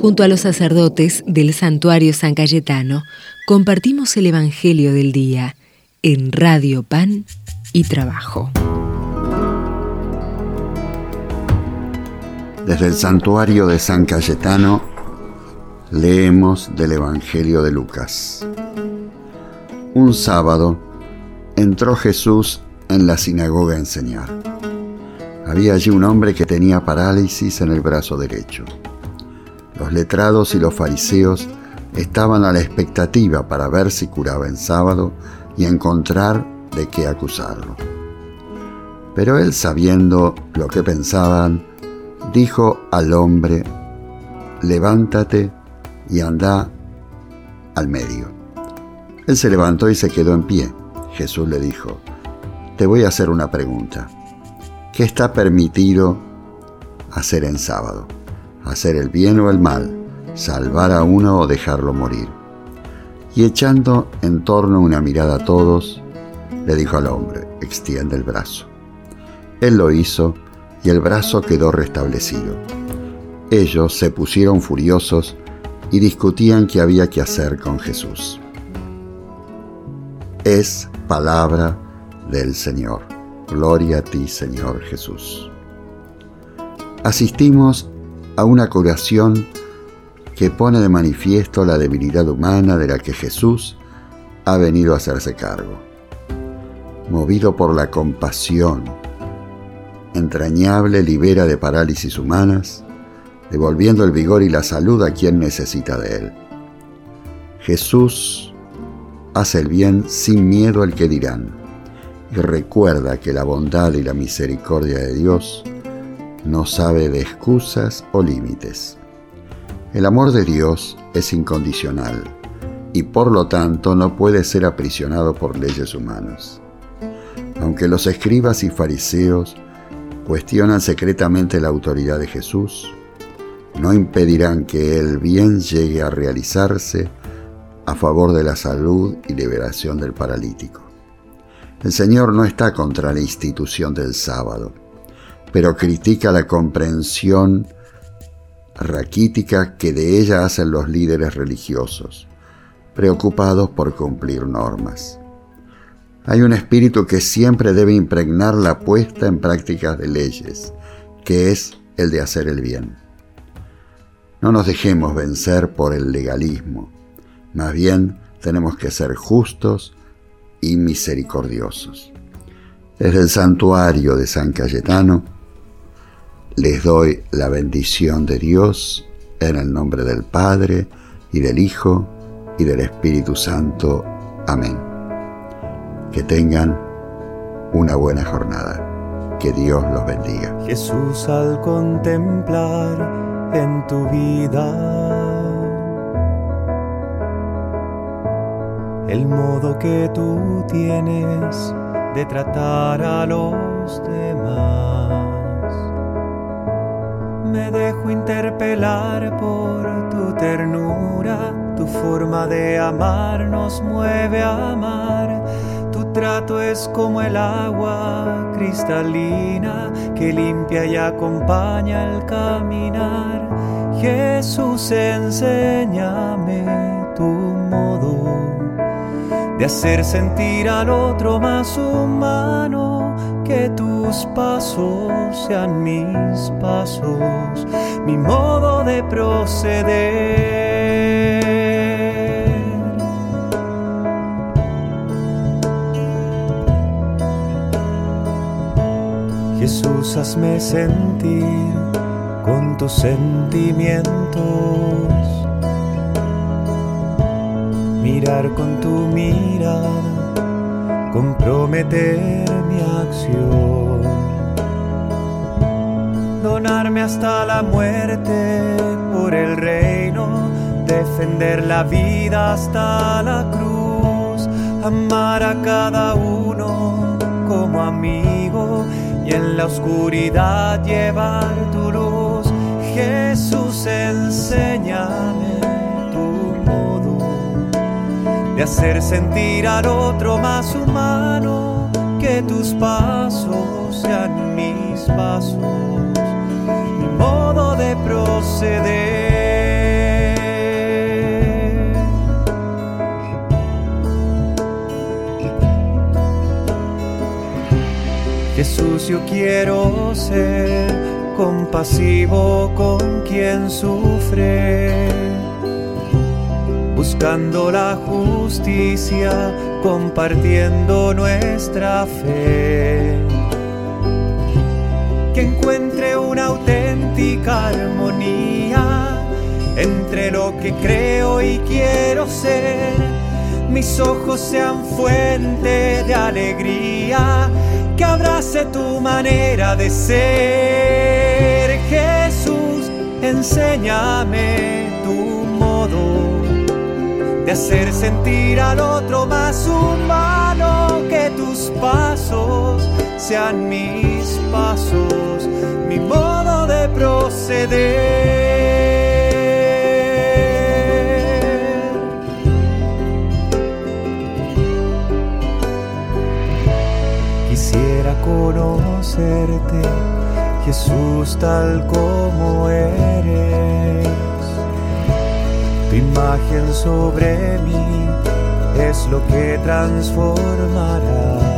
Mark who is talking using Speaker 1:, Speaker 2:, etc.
Speaker 1: Junto a los sacerdotes del santuario San Cayetano, compartimos el Evangelio del Día en Radio Pan y Trabajo.
Speaker 2: Desde el santuario de San Cayetano leemos del Evangelio de Lucas. Un sábado entró Jesús en la sinagoga a enseñar. Había allí un hombre que tenía parálisis en el brazo derecho. Los letrados y los fariseos estaban a la expectativa para ver si curaba en sábado y encontrar de qué acusarlo. Pero él, sabiendo lo que pensaban, dijo al hombre, levántate y anda al medio. Él se levantó y se quedó en pie. Jesús le dijo, te voy a hacer una pregunta. ¿Qué está permitido hacer en sábado? ¿Hacer el bien o el mal? ¿Salvar a uno o dejarlo morir? Y echando en torno una mirada a todos, le dijo al hombre, extiende el brazo. Él lo hizo y el brazo quedó restablecido. Ellos se pusieron furiosos y discutían qué había que hacer con Jesús. Es palabra del Señor. Gloria a ti, Señor Jesús. Asistimos a una curación que pone de manifiesto la debilidad humana de la que Jesús ha venido a hacerse cargo. Movido por la compasión, entrañable libera de parálisis humanas, devolviendo el vigor y la salud a quien necesita de él. Jesús hace el bien sin miedo al que dirán y recuerda que la bondad y la misericordia de Dios no sabe de excusas o límites. El amor de Dios es incondicional y por lo tanto no puede ser aprisionado por leyes humanas. Aunque los escribas y fariseos cuestionan secretamente la autoridad de Jesús, no impedirán que el bien llegue a realizarse a favor de la salud y liberación del paralítico. El Señor no está contra la institución del sábado, pero critica la comprensión raquítica que de ella hacen los líderes religiosos, preocupados por cumplir normas. Hay un espíritu que siempre debe impregnar la puesta en prácticas de leyes, que es el de hacer el bien. No nos dejemos vencer por el legalismo, más bien tenemos que ser justos y misericordiosos. Desde el santuario de San Cayetano les doy la bendición de Dios en el nombre del Padre y del Hijo y del Espíritu Santo. Amén. Que tengan una buena jornada. Que Dios los bendiga.
Speaker 3: Jesús al contemplar en tu vida el modo que tú tienes de tratar a los demás. Me dejo interpelar por tu ternura, tu forma de amar nos mueve a amar. Tu trato es como el agua cristalina que limpia y acompaña al caminar. Jesús, enséñame tu modo de hacer sentir al otro más humano, que tus pasos sean mis pasos, mi modo de proceder. Jesús, hazme sentir con tus sentimientos mirar con tu mirada, comprometer mi hasta la muerte por el reino, defender la vida hasta la cruz, amar a cada uno como amigo y en la oscuridad llevar tu luz. Jesús, enséñame de hacer sentir al otro más humano, que tus pasos sean mis pasos, modo proceder. Jesús, quiero ser compasivo con quien sufre, buscando la justicia, compartiendo nuestra fe que encuentre una auténtica armonía entre lo que creo y quiero ser. Mis ojos sean fuente de alegría que abrace tu manera de ser. Jesús, enséñame tu modo de hacer sentir al otro más humano, que tus pasos sean mis pasos, mi modo de proceder. conocerte, Jesús tal como eres. Tu imagen sobre mí es lo que transformará